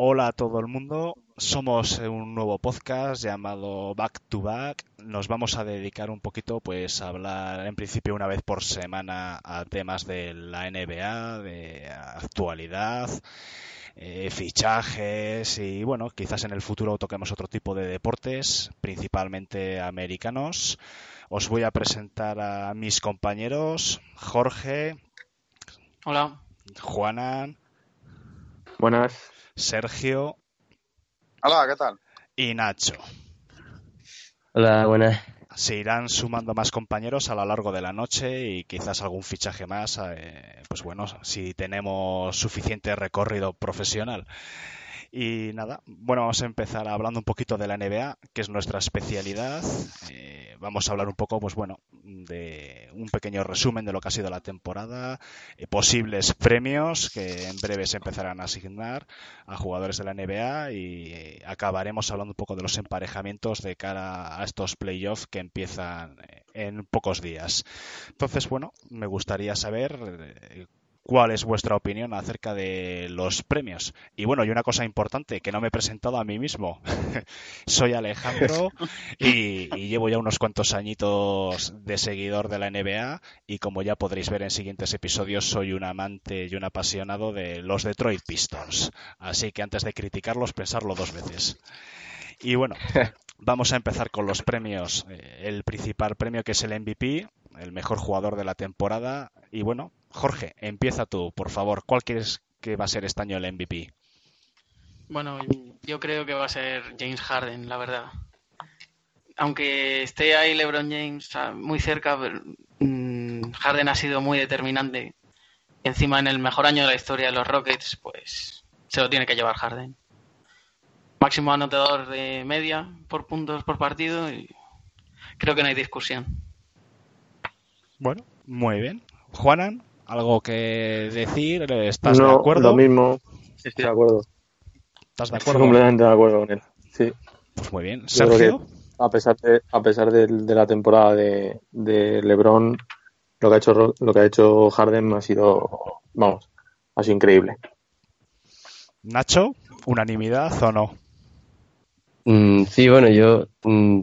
Hola a todo el mundo. Somos un nuevo podcast llamado Back to Back. Nos vamos a dedicar un poquito pues a hablar en principio una vez por semana a temas de la NBA, de actualidad, eh, fichajes y bueno, quizás en el futuro toquemos otro tipo de deportes, principalmente americanos. Os voy a presentar a mis compañeros, Jorge. Hola. Juana. Buenas. Sergio. Hola, ¿qué tal? Y Nacho. Hola, buenas. Se irán sumando más compañeros a lo largo de la noche y quizás algún fichaje más, eh, pues bueno, si tenemos suficiente recorrido profesional. Y nada, bueno, vamos a empezar hablando un poquito de la NBA, que es nuestra especialidad. Eh, vamos a hablar un poco, pues bueno, de un pequeño resumen de lo que ha sido la temporada, eh, posibles premios que en breve se empezarán a asignar a jugadores de la NBA y eh, acabaremos hablando un poco de los emparejamientos de cara a estos playoffs que empiezan en pocos días. Entonces, bueno, me gustaría saber cuál es vuestra opinión acerca de los premios. Y bueno, y una cosa importante, que no me he presentado a mí mismo. Soy Alejandro y, llevo ya unos cuantos añitos de seguidor de la NBA y como ya podréis ver en siguientes episodios, soy un amante y un apasionado de los Detroit Pistons. Así que antes de criticarlos, pensarlo dos veces. Y bueno, vamos a empezar con los premios. Eh, el principal premio que es el MVP, el mejor jugador de la temporada. Y bueno, Jorge, empieza tú, por favor. ¿Cuál crees que va a ser este año el MVP? Bueno, yo creo que va a ser James Harden, la verdad. Aunque esté ahí LeBron James muy cerca, mm, Harden ha sido muy determinante. Encima, en el mejor año de la historia de los Rockets, pues se lo tiene que llevar Harden. Máximo anotador de media por puntos por partido y creo que no hay discusión. Bueno, muy bien. Juanan algo que decir? ¿Estás de acuerdo? Lo mismo, estoy de acuerdo. ¿Estás de acuerdo? completamente de acuerdo con él, sí. Pues muy bien. Sergio. A pesar de, a pesar de, la temporada de, de, LeBron, lo que ha hecho lo que ha hecho Harden ha sido, vamos, ha sido increíble. Nacho, unanimidad o no? Mm, sí, bueno, yo mm,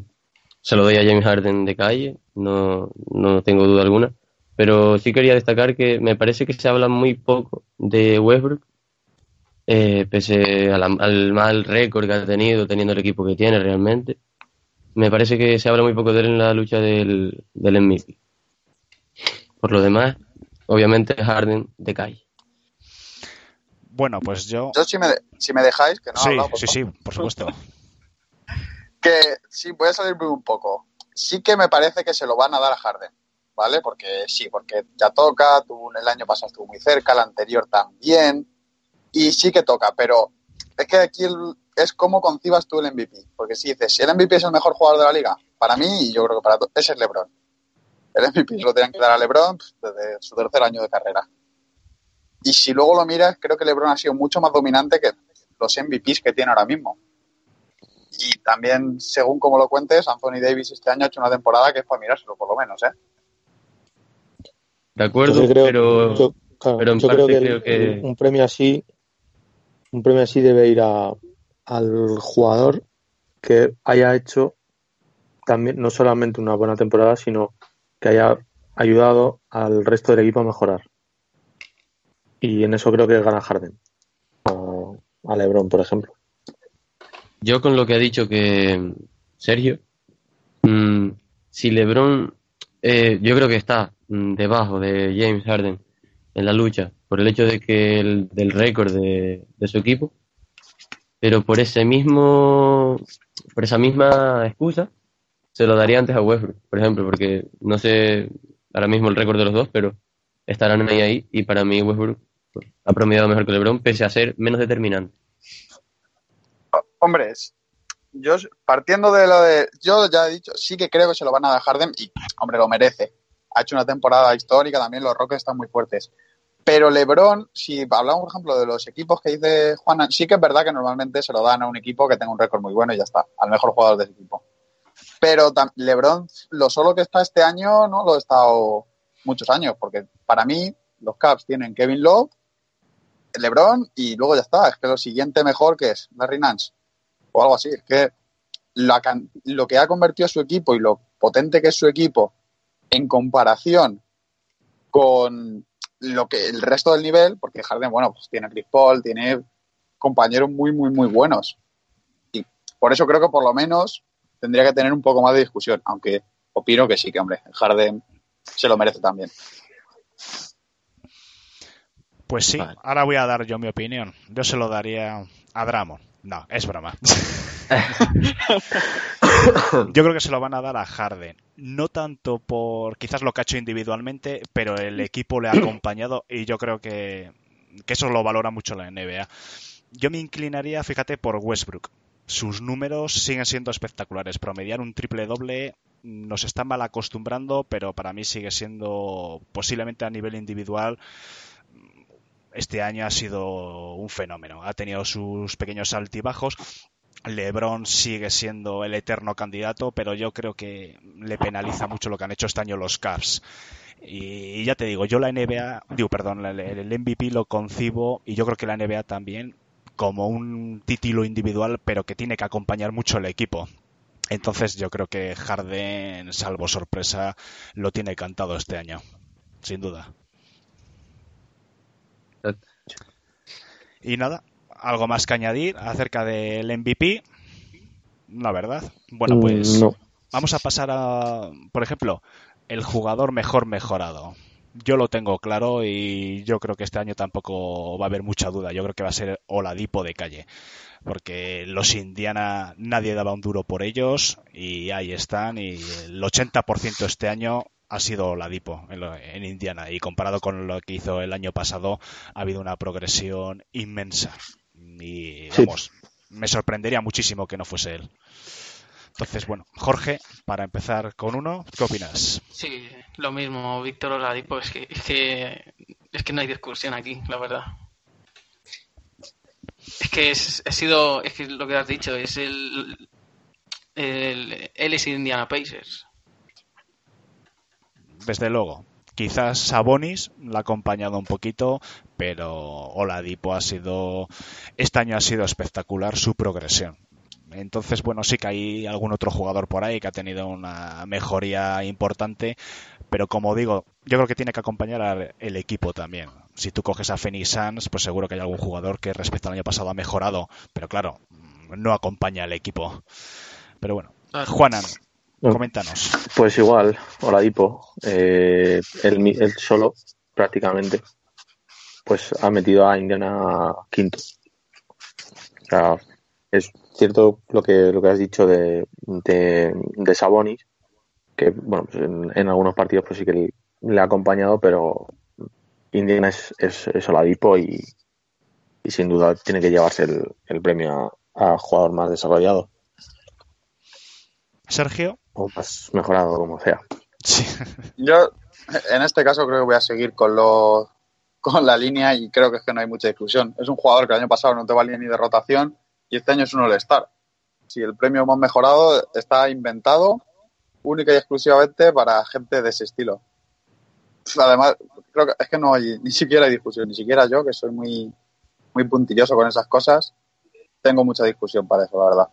se lo doy a James Harden de calle, no, no tengo duda alguna. Pero sí quería destacar que me parece que se habla muy poco de Westbrook, eh, pese al mal récord que ha tenido, teniendo el equipo que tiene realmente. Me parece que se habla muy poco de él en la lucha del, del MVP. Por lo demás, obviamente Harden de calle. Bueno, pues yo. Yo, si me, si me dejáis, que no. Sí, sí, sí, por supuesto. que sí, voy a salirme un poco. Sí que me parece que se lo van a dar a Harden. ¿Vale? Porque sí, porque ya toca, tuvo, el año pasado estuvo muy cerca, el anterior también, y sí que toca, pero es que aquí es cómo concibas tú el MVP, porque si dices, si el MVP es el mejor jugador de la liga, para mí, y yo creo que para todos, ese es LeBron. El MVP lo tenían que dar a LeBron pues, desde su tercer año de carrera. Y si luego lo miras, creo que LeBron ha sido mucho más dominante que los MVPs que tiene ahora mismo. Y también, según como lo cuentes, Anthony Davis este año ha hecho una temporada que es para mirárselo, por lo menos, ¿eh? De acuerdo, pero, yo, creo, que, un premio así, un premio así debe ir a, al jugador que haya hecho también no solamente una buena temporada, sino que haya ayudado al resto del equipo a mejorar. Y en eso creo que gana Harden. O a Lebron, por ejemplo. Yo con lo que ha dicho que Sergio, mm, si Lebron, eh, yo creo que está debajo de James Harden en la lucha por el hecho de que el, del récord de, su equipo, pero por ese mismo, por esa misma excusa, se lo daría antes a Westbrook, por ejemplo, porque no sé ahora mismo el récord de los dos, pero estarán ahí ahí y para mí Westbrook ha promediado mejor que LeBron pese a ser menos determinante. Hombre, yo partiendo de lo de, yo ya he dicho, sí que creo que se lo van a dar Harden y, hombre, lo merece ha hecho una temporada histórica, también los Rockets están muy fuertes. Pero LeBron, si hablamos, por ejemplo, de los equipos que dice Juan, sí que es verdad que normalmente se lo dan a un equipo que tenga un récord muy bueno y ya está, al mejor jugador de ese equipo. Pero LeBron, lo solo que está este año, no lo ha estado muchos años, porque para mí los Cavs tienen Kevin Love, LeBron y luego ya está. Es que lo siguiente mejor que es Larry Nance o algo así. Es que lo que ha convertido su equipo y lo potente que es su equipo en comparación con lo que el resto del nivel, porque Harden, bueno, pues tiene a Chris Paul, tiene compañeros muy, muy, muy buenos. Y por eso creo que por lo menos tendría que tener un poco más de discusión, aunque opino que sí, que hombre, Harden se lo merece también. Pues sí, ahora voy a dar yo mi opinión. Yo se lo daría a Dramo. No, es broma. Yo creo que se lo van a dar a Harden. No tanto por quizás lo que ha hecho individualmente, pero el equipo le ha acompañado y yo creo que, eso lo valora mucho la NBA. Yo me inclinaría, fíjate, por Westbrook. Sus números siguen siendo espectaculares. Promediar un triple doble nos está mal acostumbrando, pero para mí sigue siendo posiblemente a nivel individual este año ha sido un fenómeno. Ha tenido sus pequeños altibajos LeBron sigue siendo el eterno candidato, pero yo creo que le penaliza mucho lo que han hecho este año los Cavs. Y, ya te digo, yo la NBA, digo, perdón, el, MVP lo concibo y yo creo que la NBA también como un título individual, pero que tiene que acompañar mucho el equipo. Entonces yo creo que Harden, salvo sorpresa, lo tiene cantado este año, sin duda. Y nada, ¿Algo más que añadir acerca del MVP? La verdad. Bueno, pues mm, vamos a pasar a, por ejemplo, el jugador mejor mejorado. Yo lo tengo claro y yo creo que este año tampoco va a haber mucha duda. Yo creo que va a ser Oladipo de calle. Porque los Indiana nadie daba un duro por ellos y ahí están. Y el 80% este año ha sido Oladipo en, en Indiana. Y comparado con lo que hizo el año pasado, ha habido una progresión inmensa. Y vamos, me sorprendería muchísimo que no fuese él. Entonces, bueno, Jorge, para empezar con uno, ¿qué opinas? Sí, lo mismo, Víctor Oladipo, es que, es que, es que no hay discusión aquí, la verdad. Es que es, ha sido, es que lo que has dicho, es el, el él es Indiana Pacers. Desde luego. Quizás Sabonis la ha acompañado un poquito, pero Oladipo ha sido, este año ha sido espectacular su progresión. Entonces, bueno, sí que hay algún otro jugador por ahí que ha tenido una mejoría importante, pero como digo, yo creo que tiene que acompañar al el equipo también. Si tú coges a Phoenix Suns, pues seguro que hay algún jugador que respecto al año pasado ha mejorado, pero claro, no acompaña al equipo. Pero bueno, Juanan, Coméntanos. Pues igual, Oladipo, eh, él, solo, prácticamente, pues ha metido a Indiana quinto. Es cierto lo que, lo que has dicho de, de, Sabonis, que bueno, pues en, algunos partidos pues sí que le, ha acompañado, pero Indiana es, es, Oladipo y, sin duda tiene que llevarse el, premio a jugador más desarrollado. Sergio o más mejorado, como sea. Yo, en este caso, creo que voy a seguir con lo, con la línea y creo que es que no hay mucha discusión. Es un jugador que el año pasado no te valía ni de rotación y este año es un All-Star. Si el premio más mejorado está inventado única y exclusivamente para gente de ese estilo. Además, creo que es que no hay ni siquiera hay discusión, ni siquiera yo, que soy muy, muy puntilloso con esas cosas, tengo mucha discusión para eso, la verdad.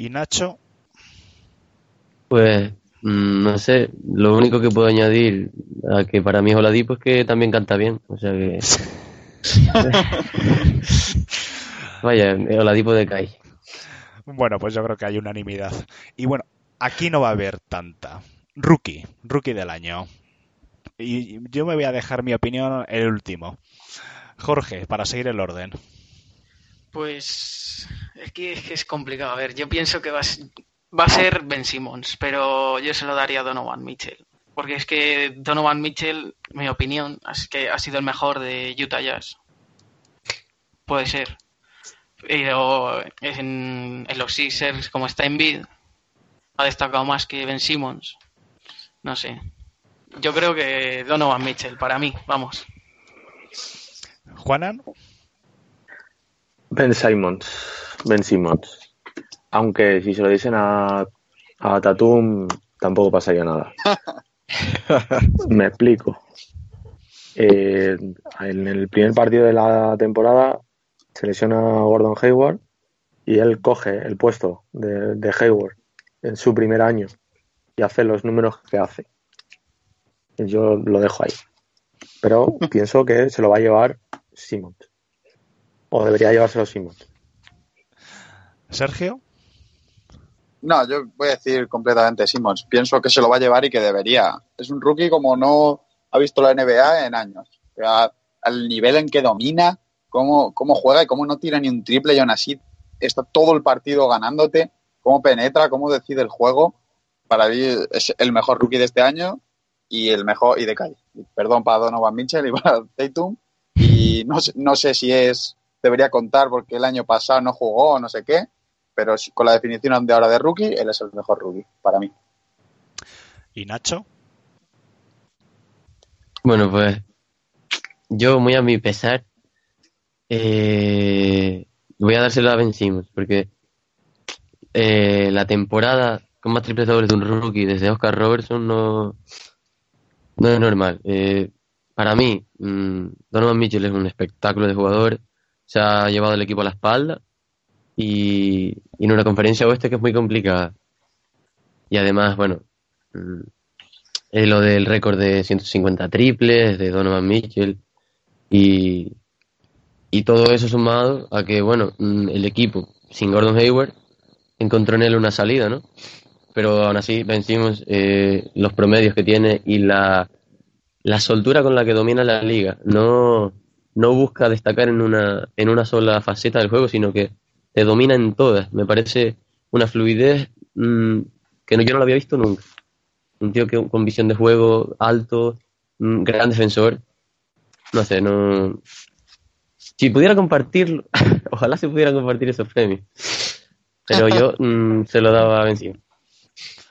Y Nacho, pues mm, no sé, lo único que puedo añadir a que para mí es Oladipo es que también canta bien, o sea que Vaya, Oladipo de Kai. Bueno, pues yo creo que hay unanimidad. Y bueno, aquí no va a haber tanta. Rookie, rookie del año. Y yo me voy a dejar mi opinión el último. Jorge, para seguir el orden. Pues es que, es complicado. A ver, yo pienso que va, a ser Ben Simmons, pero yo se lo daría a Donovan Mitchell. Porque es que Donovan Mitchell, mi opinión, es que ha sido el mejor de Utah Jazz. Puede ser. Pero en, los Sixers, como está en bid, ha destacado más que Ben Simmons. No sé. Yo creo que Donovan Mitchell, para mí, vamos. ¿Juanan? Ben Simmons. Ben Simmons. Aunque si se lo dicen a, a Tatum, tampoco pasaría nada. Me explico. eh, en el primer partido de la temporada se lesiona a Gordon Hayward y él coge el puesto de, de Hayward en su primer año y hace los números que hace. Yo lo dejo ahí. Pero pienso que se lo va a llevar Simmons. O debería llevárselo Simmons. Sergio. No, yo voy a decir completamente Simmons. Pienso que se lo va a llevar y que debería. Es un rookie como no ha visto la NBA en años. al nivel en que domina, cómo, cómo juega y cómo no tira ni un triple y aún así está todo el partido ganándote, cómo penetra, cómo decide el juego. Para mí es el mejor rookie de este año y el mejor, y de calle. Perdón para Donovan Mitchell y para Tatum. Y no, no sé si es, debería contar porque el año pasado no jugó o no sé qué, pero con la definición de ahora de rookie, él es el mejor rookie para mí. ¿Y Nacho? Bueno, pues yo muy a mi pesar eh, voy a dárselo a Ben Simmons porque eh, la temporada con más triples dobles de un rookie desde Oscar Robertson no, no es normal. Eh, para mí, mmm, Donovan Mitchell es un espectáculo de jugador, se ha llevado el equipo a la espalda y, en una conferencia oeste que es muy complicada. Y además, bueno, es lo del récord de 150 triples de Donovan Mitchell y, y todo eso sumado a que, bueno, mm, el equipo sin Gordon Hayward encontró en él una salida, ¿no? pero aún así vencimos eh, los promedios que tiene y la, la soltura con la que domina la liga. No, no busca destacar en una, en una sola faceta del juego, sino que te domina en todas. Me parece una fluidez mmm, que no, yo no lo había visto nunca. Un tío que con visión de juego alto, un gran defensor. No sé, no. Si pudiera compartirlo, ojalá se pudiera compartir esos premios. Pero yo mmm, se lo daba a vencido.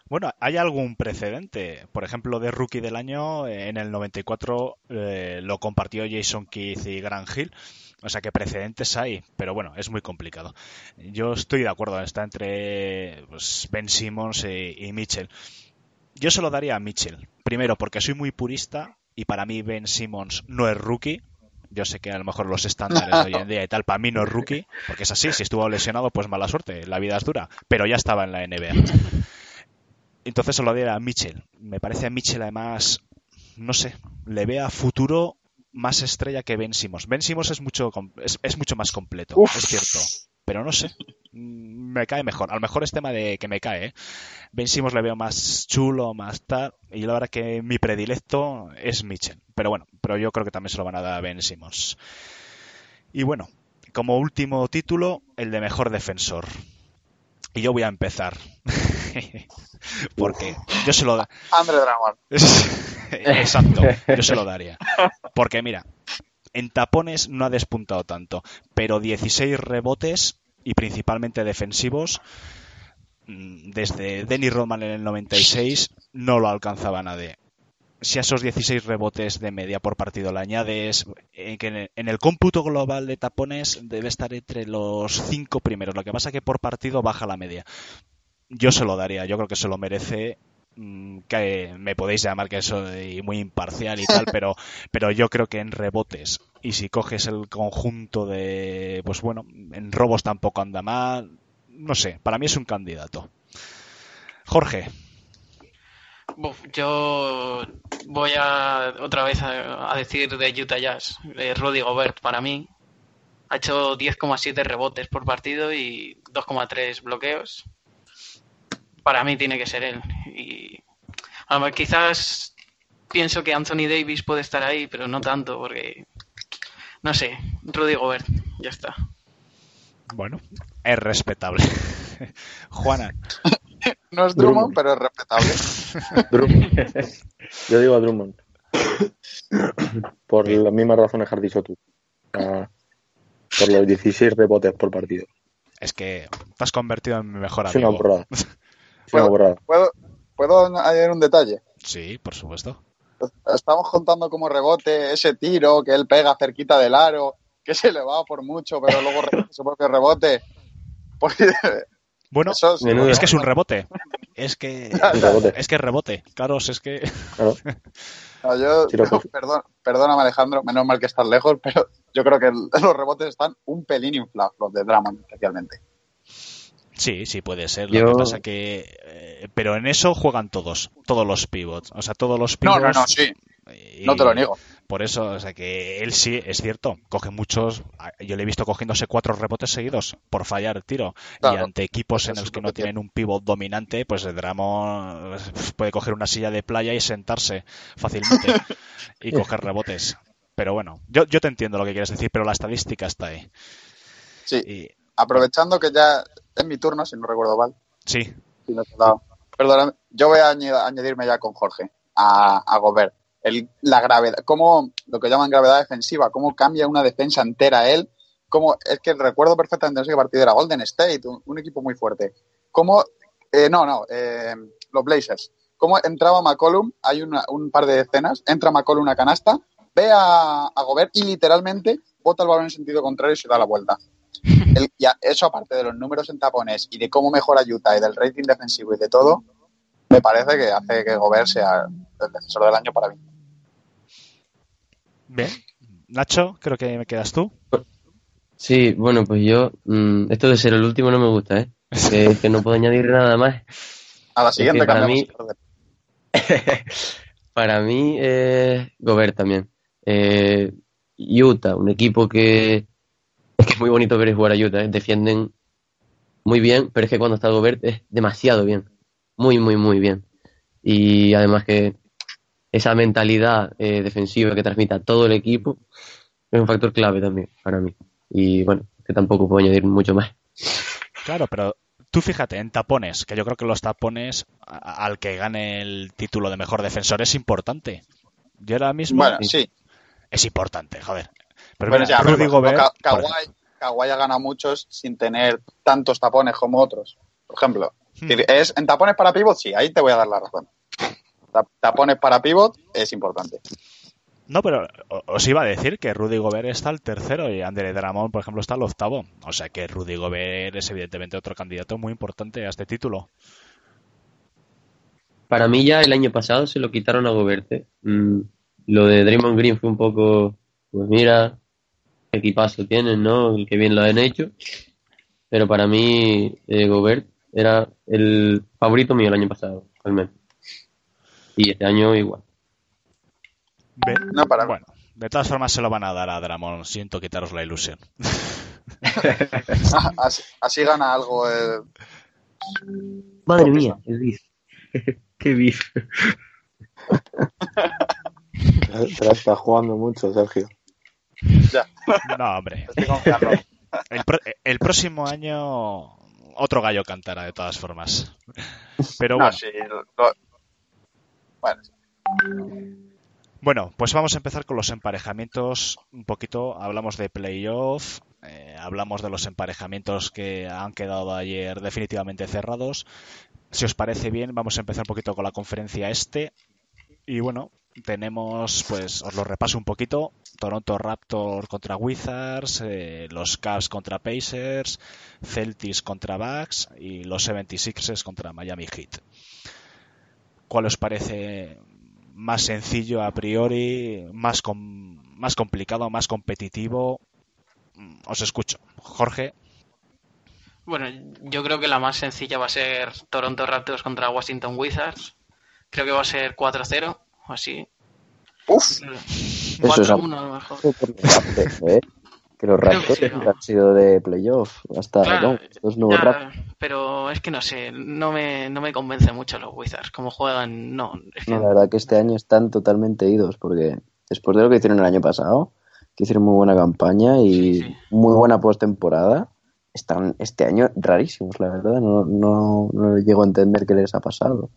Bueno, ¿hay algún precedente? Por ejemplo, de Rookie del Año, en el 94 eh, lo compartió Jason Keith y Grant Hill. O sea que precedentes hay, pero bueno, es muy complicado. Yo estoy de acuerdo, está entre pues, Ben Simmons y, Mitchell. Yo se lo daría a Mitchell. Primero, porque soy muy purista y para mí Ben Simmons no es rookie. Yo sé que a lo mejor los estándares de hoy en día y tal, para mí no es rookie, porque es así, si estuvo lesionado, pues mala suerte, la vida es dura, pero ya estaba en la NBA. Entonces se lo doy a Mitchell. Me parece a Mitchell además, no sé, le ve a futuro más estrella que Ben Simmons. Ben Simmons es mucho, es, mucho más completo, es cierto. Pero no sé, mm, me cae mejor. A lo mejor es tema de que me cae. ¿eh? Ben Simmons le veo más chulo, más tal. Y la verdad que mi predilecto es Mitchell. Pero bueno, pero yo creo que también se lo van a dar a Ben Simmons. Y bueno, como último título, el de mejor defensor. Y yo voy a empezar. Porque yo se lo da. André Exacto, yo se lo daría. Porque mira, en tapones no ha despuntado tanto, pero 16 rebotes y principalmente defensivos mm, desde Denny Rodman en el 96 no lo alcanzaba nadie. Si a esos 16 rebotes de media por partido le añades eh, que en el cómputo global de tapones debe estar entre los cinco primeros. Lo que pasa es que por partido baja la media yo se lo daría, yo creo que se lo merece mm, que me podéis llamar que soy muy imparcial y tal, pero, pero yo creo que en rebotes y si coges el conjunto de, pues bueno, en robos tampoco anda mal, no sé, para mí es un candidato. Jorge. yo voy a otra vez a, decir de Utah Jazz, de Rudy Gobert para mí. Ha hecho 10,7 rebotes por partido y 2,3 bloqueos para mí tiene que ser él. Y quizás pienso que Anthony Davis puede estar ahí, pero no tanto, porque no sé, Rudy Gobert, ya está. Bueno, es respetable. Juana. no es Drummond, pero es respetable. Yo digo a Drummond. Por las mismas razones que has dicho tú. por los 16 rebotes por partido. Es que te has convertido en mi mejor amigo. Es una ¿Puedo, añadir un detalle? Sí, por supuesto. Estamos contando como rebote ese tiro que él pega cerquita del aro, que se le va por mucho, pero luego su propio rebote. Pues, bueno, es que es un rebote. Es que es que rebote. Claro, es que. yo, perdón, perdóname Alejandro, menos mal que estás lejos, pero yo creo que los rebotes están un pelín inflados, los de Drummond especialmente. Sí, sí puede ser. Lo que pasa que, eh, pero en eso juegan todos, todos los pivots, o sea, todos los pivots. No, no, no, sí. no te lo niego. Por eso, o sea, que él sí es cierto, coge muchos. Yo le he visto cogiéndose cuatro rebotes seguidos por fallar el tiro. y ante equipos en los que no tienen un pivot dominante, pues el Dramo puede coger una silla de playa y sentarse fácilmente y coger rebotes. Pero bueno, yo, yo te entiendo lo que quieres decir, pero la estadística está ahí. Sí. Aprovechando que ya es mi turno, si no recuerdo mal. Sí. Perdón, yo voy a añadirme ya con Jorge a, a Gobert. El, la gravedad, cómo lo que llaman gravedad defensiva, cómo cambia una defensa entera él. Cómo, es que recuerdo perfectamente ese partido era Golden State, un, equipo muy fuerte. Cómo, eh, no, no, eh, los Blazers. Cómo entraba McCollum, hay un par de escenas, entra McCollum una canasta, ve a, a Gobert y literalmente bota el balón en sentido contrario y se da la vuelta eso aparte de los números en tapones y de cómo mejora Utah y del rating defensivo y de todo, me parece que hace que Gobert sea el defensor del año para mí. Bien. Nacho, creo que me quedas tú. Sí, bueno, pues yo, mm, esto de ser el último no me gusta, ¿eh? Que, no puedo añadir nada más. A la siguiente para mí, para mí, eh, Gobert también. Eh, Utah, un equipo que es que es muy bonito ver jugar a Utah, ¿eh? defienden muy bien, pero es que cuando está Gobert es demasiado bien, muy, muy, muy bien. Y además que esa mentalidad eh, defensiva que transmite todo el equipo es un factor clave también para mí. Y bueno, que tampoco puedo añadir mucho más. Claro, pero tú fíjate, en tapones, que yo creo que los tapones al que gane el título de mejor defensor es importante. Yo ahora mismo. Bueno, sí. Es importante, joder. Pero bueno, ya, Rudy Gobert, Kawhi, ha ganado muchos sin tener tantos tapones como otros. Por ejemplo, hmm. es en tapones para pivot, sí, ahí te voy a dar la razón. Tapones para pivot es importante. No, pero os iba a decir que Rudy Gobert está el tercero y André Dramón, por ejemplo, está el octavo. O sea que Rudy Gobert es evidentemente otro candidato muy importante a este título. Para mí ya el año pasado se lo quitaron a Gobert. ¿eh? Mm, lo de Draymond Green fue un poco, pues mira, equipazo tienen, ¿no? El que bien lo han hecho. Pero para mí, eh, Gobert era el favorito mío el año pasado, realmente. Y este año igual. No, para... Bueno, de todas formas se lo van a dar a Dramon. Siento quitaros la ilusión. así, gana algo. Madre mía, el bif. Qué bif. está jugando mucho, Sergio. No, hombre. El, próximo año otro gallo cantará de todas formas. Pero bueno. bueno. pues vamos a empezar con los emparejamientos. Un poquito, hablamos de playoff, eh, hablamos de los emparejamientos que han quedado ayer definitivamente cerrados. Si os parece bien, vamos a empezar un poquito con la conferencia este. Y bueno, tenemos, pues os lo repaso un poquito, Toronto Raptors contra Wizards, eh, los Cavs contra Pacers, Celtics contra Bucks y los 76ers contra Miami Heat. ¿Cuál os parece más sencillo a priori, más, más complicado, más competitivo? Mm, os escucho. Jorge. Bueno, yo creo que la más sencilla va a ser Toronto Raptors contra Washington Wizards. Creo que va a ser 4-0 así. Uf. Eso es a lo mejor. ¿eh? Que los Raptors han sido de playoff hasta los nuevos Pero es que no sé, no me, no me convence mucho los Wizards. Como juegan, no. no. La verdad que este año están totalmente idos porque después de lo que hicieron el año pasado, que hicieron muy buena campaña y muy buena postemporada, están este año rarísimos, la verdad. No, no, no llego a entender qué les ha pasado.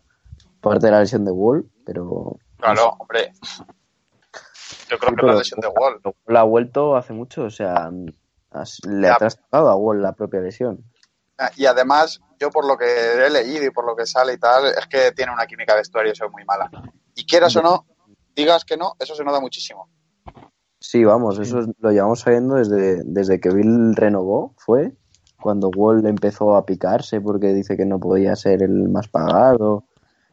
Aparte de la lesión de Wall, pero Claro, hombre. Yo creo que la lesión de Wall. La ha vuelto hace mucho, o sea, le ha trastornado a Wall la propia lesión. Ah, y además, yo por lo que he leído y por lo que sale y tal, es que tiene una química de vestuario eso es muy mala. Y quieras o no, digas que no, eso se nota muchísimo. Sí, vamos, eso lo llevamos sabiendo desde, desde que Bill renovó, fue cuando Wall empezó a picarse porque dice que no podía ser el más pagado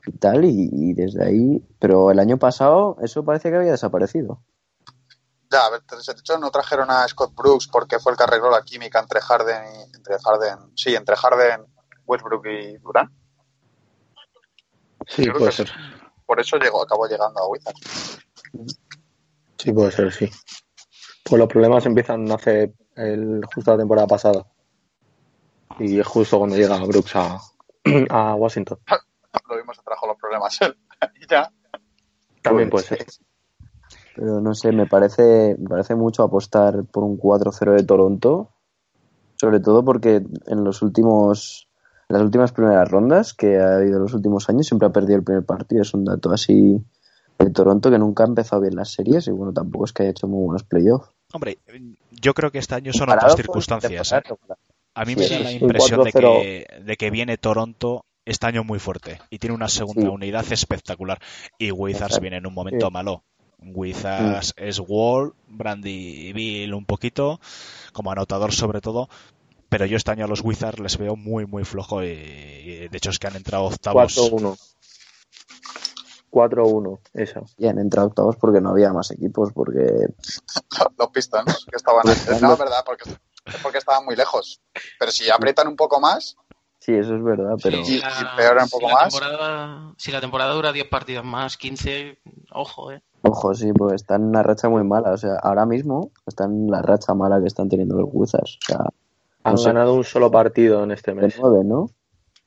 y tal, y, desde ahí. Pero el año pasado eso parece que había desaparecido. Ya, a ver, de hecho no trajeron a Scott Brooks porque fue el que arregló la química entre Harden y entre Harden, sí, entre Harden, Westbrook y Durant. Sí, puede ser. Por eso llegó, acabó llegando a Wizards. Sí, puede ser, sí. Pues los problemas empiezan hace el, justo la temporada pasada. Y es justo cuando llega Brooks a, a Washington. Lo mismo se trajo los problemas él. y ya. También puede ser. Pero no sé, me parece, me parece mucho apostar por un 4-0 de Toronto. Sobre todo porque en los últimos en las últimas primeras rondas que ha habido en los últimos años siempre ha perdido el primer partido. Es un dato así de Toronto que nunca ha empezado bien las series y bueno, tampoco es que haya hecho muy buenos playoffs. Hombre, yo creo que este año son otras circunstancias. ¿eh? A mí me da la impresión de que, de que viene Toronto este año muy fuerte y tiene una segunda unidad espectacular. Y Wizards viene en un momento malo. Wizards mm. es Wall, Brandy Bill un poquito, como anotador sobre todo, pero yo este año a los Wizards les veo muy, muy flojo y, de hecho es que han entrado octavos. 4-1. 4-1, eso. Y han entrado octavos porque no había más equipos, porque... los Pistons, que estaban... no, es verdad, porque, porque estaban muy lejos. Pero si aprietan un poco más... Sí, eso es verdad, pero... si, un poco más... si la temporada dura 10 partidos más, 15, ojo, eh. Ojo, sí, pues están en una racha muy mala. O sea, ahora mismo están en la racha mala que están teniendo los Wizards. O sea, han ganado un solo partido en este mes. De nueve, ¿no?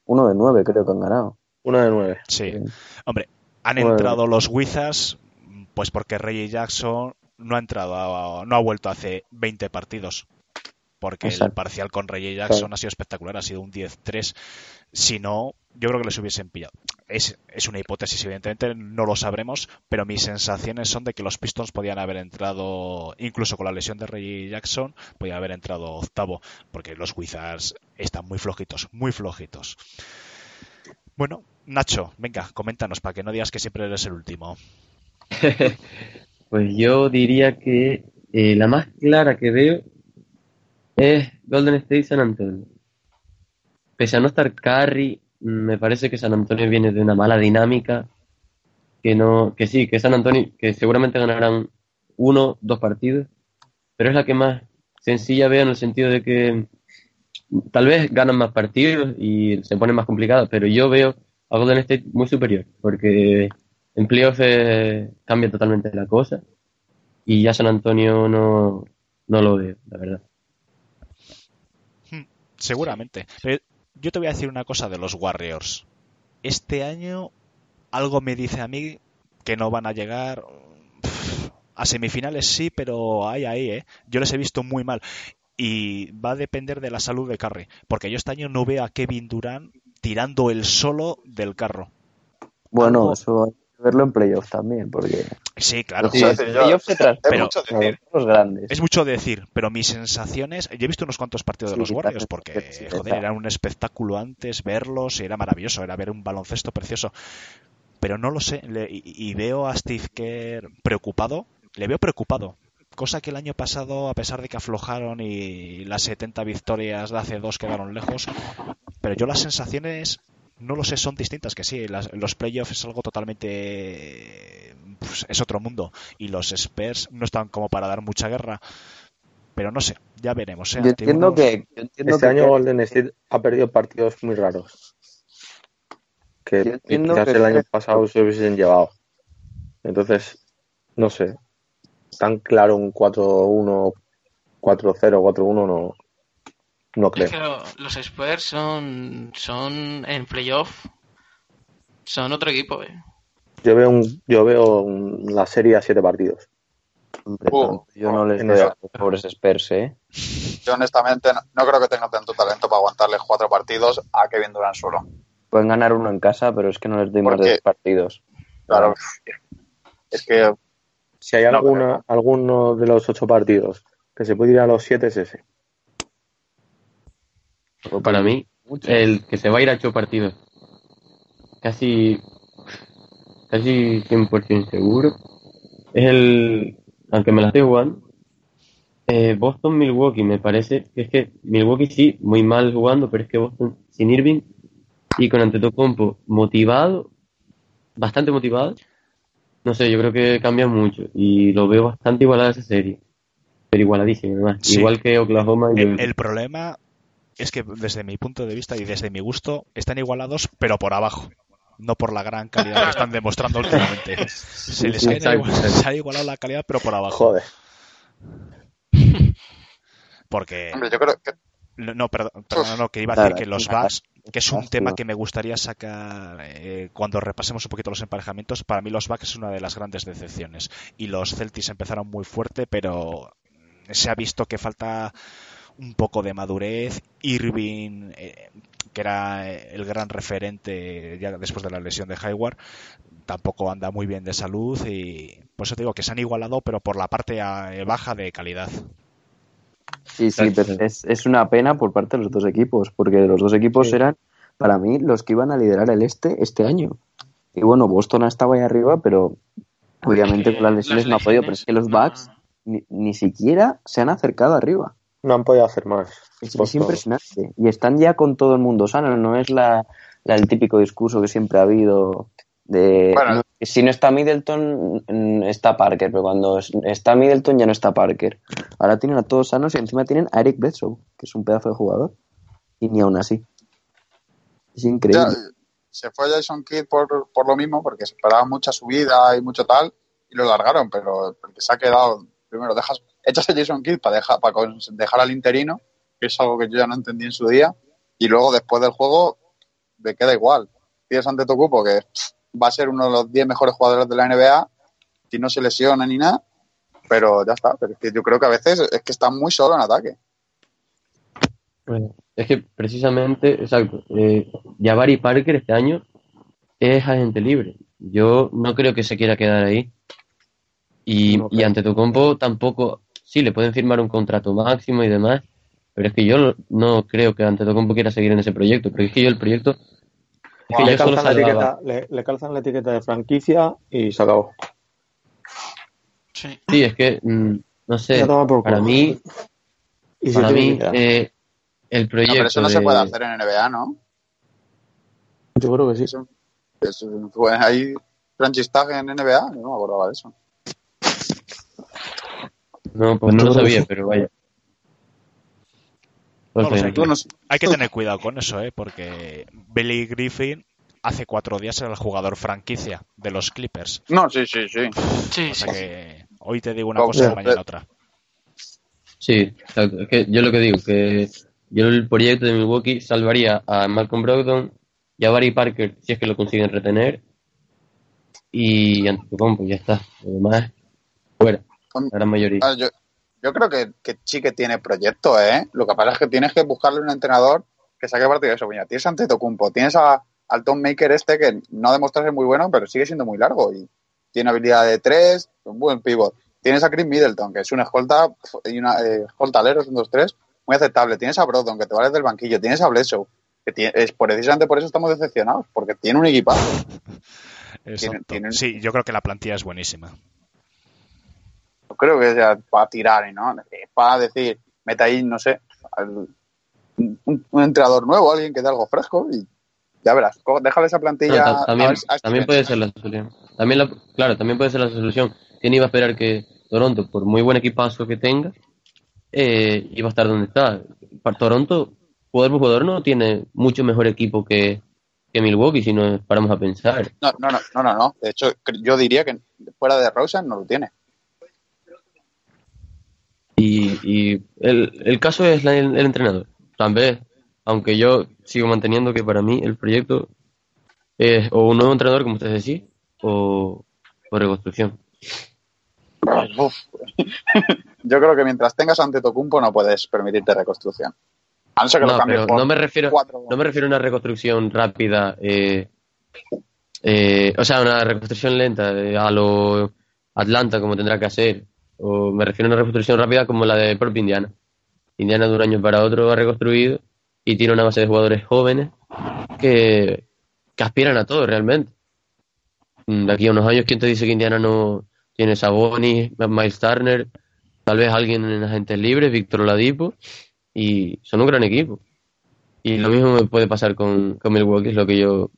Uno de nueve creo que han ganado. Uno de nueve. Sí. Hombre, han entrado los Wizards pues porque Reggie Jackson no ha entrado, no ha vuelto hace 20 partidos. Porque el parcial con Reggie Jackson ha sido espectacular, ha sido un 10-3. Si no, yo creo que les hubiesen pillado. Es, es, una hipótesis, evidentemente no lo sabremos, pero mis sensaciones son de que los Pistons podían haber entrado, incluso con la lesión de Reggie Jackson, podían haber entrado octavo, porque los Wizards están muy flojitos, muy flojitos. Bueno, Nacho, venga, coméntanos para que no digas que siempre eres el último. pues yo diría que eh, la más clara que veo es Golden State San Antonio. Pese a no estar Curry me parece que San Antonio viene de una mala dinámica, que no, que sí, que San Antonio, que seguramente ganarán uno, dos partidos, pero es la que más sencilla veo en el sentido de que tal vez ganan más partidos y se pone más complicado, pero yo veo a Golden State muy superior, porque en playoff cambia totalmente la cosa y ya San Antonio no, no lo veo, la verdad. Seguramente yo te voy a decir una cosa de los Warriors. Este año algo me dice a mí que no van a llegar a semifinales sí, pero ahí ahí, ¿eh? Yo les he visto muy mal y va a depender de la salud de Curry, porque yo este año no veo a Kevin Durant tirando el solo del carro. Bueno, eso verlo en playoffs también, porque... Sí, claro. es mucho decir, pero mis sensaciones... Yo he visto unos cuantos partidos de los Warriors, porque, joder, era un espectáculo antes verlos, y era maravilloso, era ver un baloncesto precioso. Pero no lo sé, y, veo a Steve Kerr preocupado, le veo preocupado, cosa que el año pasado, a pesar de que aflojaron y las 70 victorias de hace dos quedaron lejos, pero yo las sensaciones no lo sé, son distintas, que sí, los playoffs es algo totalmente... Pues, es otro mundo y los Spurs no están como para dar mucha guerra, pero no sé, ya veremos. ¿eh? Yo entiendo que... este año Golden State ha perdido partidos muy raros. Que quizás el año pasado se hubiesen llevado. Entonces, no sé, tan claro un 4-1, 4-0, 4-1 no, no creo. los Spurs son, son en playoff, son otro equipo. Eh. Yo veo un, yo veo la serie a siete partidos. Uh, yo no les veo a pobres Spurs, ¿eh? Yo honestamente no, creo que tengan tanto talento para aguantarles cuatro partidos a Kevin Durant solo. Pueden ganar uno en casa, pero es que no les doy más de dos partidos. Claro, es que... Si hay alguna, alguno de los ocho partidos que se puede ir a los siete es ese. Para mí, el que se va a ir a ocho partidos, casi, casi 100% seguro, es el, aunque me la estoy jugando, eh, Boston-Milwaukee. Me parece que es que Milwaukee sí, muy mal jugando, pero es que Boston sin Irving y con Antetokounmpo motivado, bastante motivados, no sé, yo creo que cambia mucho y lo veo bastante igualada esa serie. Pero igualadísima, además. Igual que Oklahoma y el, el problema es que desde mi punto de vista y desde mi gusto están igualados, pero por abajo no por la gran calidad que están demostrando últimamente. Se les ha, igualado la calidad, pero por abajo. Joder. Porque. Hombre, yo creo que. No, perdón, no, que iba a decir que los bugs, que es un tema que me gustaría sacar eh, cuando repasemos un poquito los emparejamientos. Para mí, los bugs es una de las grandes decepciones. Y los Celtics empezaron muy fuerte, pero se ha visto que falta un poco de madurez. Irving, eh, que era el gran referente ya después de la lesión de Hayward, tampoco anda muy bien de salud y por eso te digo que se han igualado, pero por la parte eh, baja de calidad. Sí, sí, pero es, es, una pena por parte de los dos equipos, porque los dos equipos eran, para mí, los que iban a liderar el este este año. Y bueno, Boston estaba ahí arriba, pero obviamente con las lesiones, no ha podido, pero es que los Bucks ni, ni siquiera se han acercado arriba. No han podido hacer más. Es, impresionante. Y están ya con todo el mundo sano. No es la, el típico discurso que siempre ha habido de si no está Middleton está Parker, pero cuando está Middleton ya no está Parker. Ahora tienen a todos sanos y encima tienen a Eric Bledsoe, que es un pedazo de jugador. Y ni aún así. Es increíble. se fue Jason Kidd por, por lo mismo, porque se esperaba mucha subida y mucho tal, y lo largaron, pero porque se ha quedado, primero dejas echas a Jason Kidd para dejar, para dejar al interino, que es algo que yo ya no entendí en su día, y luego después del juego me queda igual. Tienes ante Tocupo, que va a ser uno de los 10 mejores jugadores de la NBA, si no se lesiona ni nada, pero ya está. Pero es que yo creo que a veces es que está muy solo en ataque. Bueno, es que precisamente, exacto, eh, Jabari Parker este año es agente libre. Yo no creo que se quiera quedar ahí. Y, y ante tu compo tampoco, sí, le pueden firmar un contrato máximo y demás, pero es que yo no creo que Antetokounmpo quiera seguir en ese proyecto, porque es que yo el proyecto... le, calzan la etiqueta, le, calzan la etiqueta de franquicia y se acabó. Sí, sí es que, mm, no sé, para mí, para mí eh, el proyecto... No, pero eso no se puede hacer en NBA, ¿no? Yo creo que sí. Eso, eso, hay franchise en NBA, no me acordaba de eso. No, pues no lo sabía, pero vaya. Hay que tener cuidado con eso, ¿eh? porque Billy Griffin hace cuatro días era el jugador franquicia de los Clippers. No, sí, sí, sí. sí o sea que hoy te digo una cosa y mañana otra. Sí, Es que yo lo que digo, que yo el proyecto de Milwaukee salvaría a Malcolm Brogdon y a Barry Parker si es que lo consiguen retener y Antetokounmpo, ya está. Además, fuera. La gran mayoría. Ah, yo, yo, creo que, que, sí que tiene proyecto, ¿eh? Lo que pasa es que tienes que buscarle un entrenador que saque partido de eso. Mira, tienes a Tocumpo, tienes a, al Tom Maker este que no demuestra ser muy bueno, pero sigue siendo muy largo y tiene habilidad de tres, un buen pivot. Tienes a Chris Middleton, que es un escolta y una eh, escoltalero, son dos tres, muy aceptable. Tienes a Brodon, que te vale del banquillo. Tienes a Bledsoe, que tiene, es precisamente por eso estamos decepcionados, porque tiene un equipazo. Sí, yo creo que la plantilla es buenísima creo que sea para tirar, ¿no? Para decir, meta ahí, no sé, un, entrenador nuevo, alguien que dé algo fresco y ya verás, déjale esa plantilla. también, también puede ser la solución. También claro, también puede ser la solución. ¿Quién iba a esperar que Toronto, por muy buen equipazo que tenga, eh, iba a estar donde está? Para Toronto, jugador por jugador, no tiene mucho mejor equipo que, que Milwaukee, si nos paramos a pensar. No, no, no, no, no. De hecho, yo diría que fuera de Rosen no lo tiene. Y, el, caso es el, entrenador. También, aunque yo sigo manteniendo que para mí el proyecto es o un nuevo entrenador, como ustedes decís, o, reconstrucción. yo creo que mientras tengas ante Tocumpo no puedes permitirte reconstrucción. no, me refiero, no me refiero a una reconstrucción rápida, eh, eh, o sea, una reconstrucción lenta a lo Atlanta como tendrá que hacer, o me refiero a una reconstrucción rápida como la de propia Indiana. Indiana de un año para otro ha reconstruido y tiene una base de jugadores jóvenes que, aspiran a todo realmente. Mm, de aquí a unos años, ¿quién te dice que Indiana no tiene Sabonis, Miles Turner, tal vez alguien en agentes libres, Víctor Oladipo, y son un gran equipo. Y lo mismo me puede pasar con, con Milwaukee, es lo que yo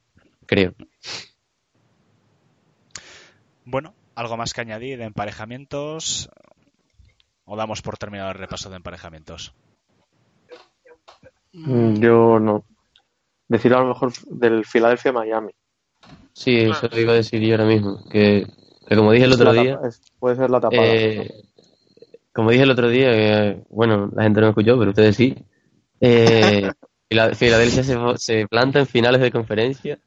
creo. Bueno, ¿algo más que añadir de emparejamientos? ¿O damos por terminado el repaso de emparejamientos? Mm, yo no. Decir a lo mejor del Philadelphia-Miami. Sí, eso lo iba a decir yo ahora mismo. Que, como dije el otro día. puede ser la tapada. Eh, como dije el otro día, bueno, la gente no me escuchó, pero ustedes sí. Eh, Filadelfia se, se, planta en finales de conferencia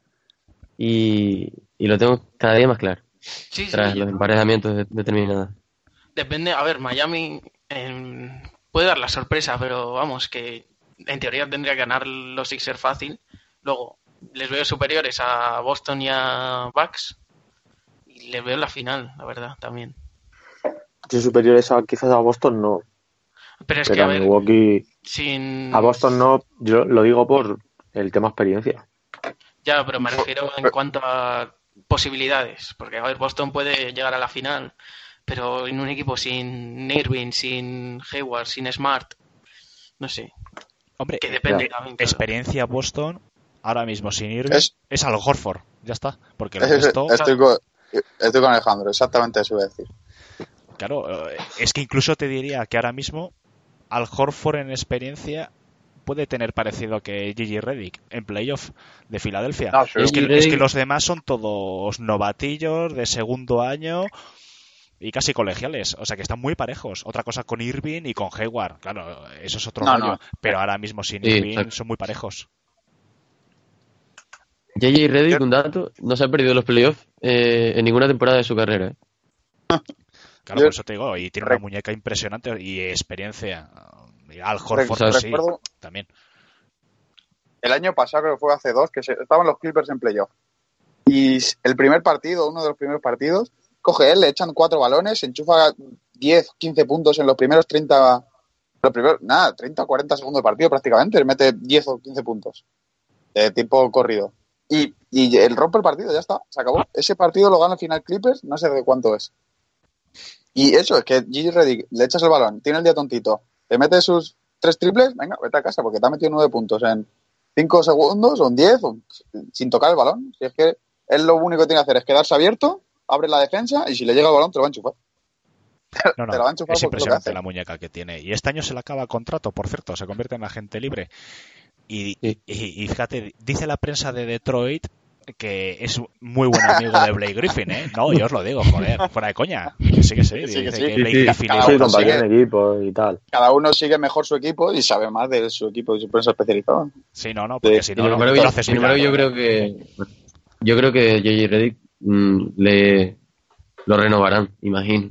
y, lo tengo cada día más claro. Sí, tras los emparejamientos determinados. Depende, a ver, Miami em, puede dar la sorpresa, pero vamos, que en teoría tendría que ganar los Sixers fácil. Luego, les veo superiores a Boston y a Bucks. Y les veo la final, la verdad, también. Si superiores a quizás a Boston, no. Pero es que a, ver, sin... a Boston no, yo lo digo por el tema experiencia. Ya, pero me refiero en cuanto a posibilidades. Porque, a ver, Boston puede llegar a la final, pero en un equipo sin Irving, sin Hayward, sin Smart, no sé. Hombre, que depende experiencia Boston ahora mismo sin Irving es, Al Horford, ya está. Porque estoy, con, Alejandro, exactamente eso voy a decir. Claro, eh, es que incluso te diría que ahora mismo Al Horford en experiencia puede tener parecido que Gigi Reddick en playoff de Filadelfia. es, que, es, que, los demás son todos novatillos de segundo año y casi colegiales, o sea que están muy parejos. Otra cosa con Irving y con Hayward, claro, eso es otro no, pero ahora mismo sin Irving son muy parejos. JJ Reddick, un dato, no se ha perdido los playoffs eh, en ninguna temporada de su carrera. ¿eh? Claro, por eso te digo, y tiene una muñeca impresionante y experiencia. Al Horford sí, también. El año pasado, creo que fue hace dos, que estaban los Clippers en playoff. Y el primer partido, uno de los primeros partidos, coge él, le echan cuatro balones, enchufa 10, 15 puntos en los primeros 30, los primeros, nada, 30 o 40 segundos de partido prácticamente, le mete 10 o 15 puntos de tiempo corrido. Y, y el rompe el partido, ya está, se acabó. Ese partido lo gana al final Clippers, no sé de cuánto es. Y eso, es que Gigi Reddick le echas el balón, tiene el día tontito, te mete sus tres triples, venga, vete a casa, porque te ha metido nueve puntos en cinco segundos o en diez, sin tocar el balón. Si es que él lo único que tiene que hacer es quedarse abierto abre la defensa y si le llega el balón te lo va a enchufar. No, no, es impresionante la muñeca que tiene. Y este año se le acaba el contrato, por cierto, se convierte en agente libre. Y, y, fíjate, dice la prensa de Detroit que es muy buen amigo de Blake Griffin, ¿eh? No, yo os lo digo, joder, fuera de coña. Sí que sí, sí, que Blake Griffin cada uno sigue, equipo y tal. Cada uno sigue mejor su equipo y sabe más de su equipo y su prensa especializada. Sí, no, no, porque si no, no, yo creo que yo creo que J.J. Reddick Mm, le lo renovarán, imagino.